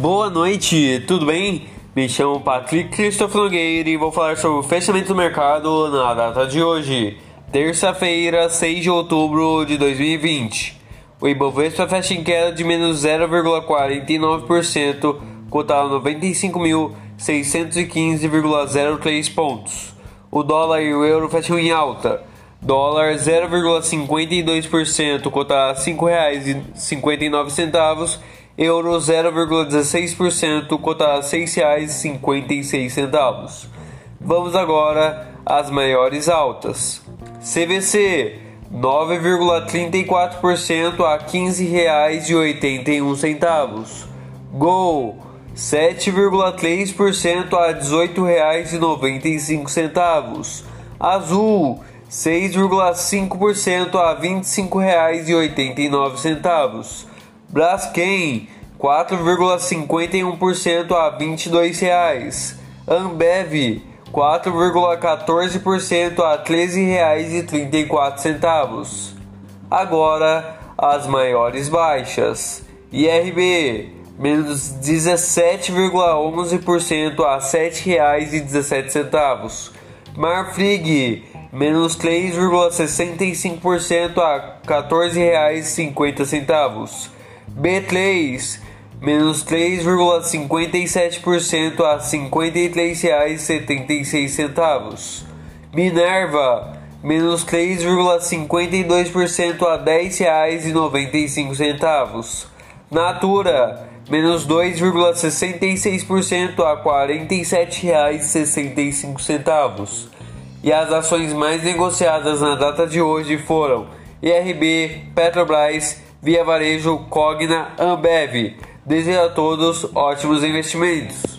Boa noite, tudo bem? Me chamo Patrick Christopher Nogueira e vou falar sobre o fechamento do mercado na data de hoje, terça-feira, 6 de outubro de 2020. O Ibovespa fecha em queda de menos 0,49%, cotado a 95.615,03 pontos. O dólar e o euro fecham em alta. Dólar 0,52%, cotado a R$ 5,59 euro 0,16%, cotado a R$ 6,56. Vamos agora às maiores altas. CVC 9,34% a R$ 15,81. Gol 7,3% a R$ 18,95. Azul 6,5% a R$ 25,89. Braskem 4,51% a R$ 22,00. Ambev 4,14% a R$ 13,34. Agora as maiores baixas. IRB menos 17,11% a R$ 7,17. Marfrig menos 3,65% a R$ 14,50. B3, menos 3,57% a R$ 53,76. Minerva, menos 3,52% a R$ 10,95. Natura, menos 2,66% a R$ 47,65. E as ações mais negociadas na data de hoje foram IRB, Petrobras, Via Varejo, Cogna, Ambev. Desejo a todos ótimos investimentos.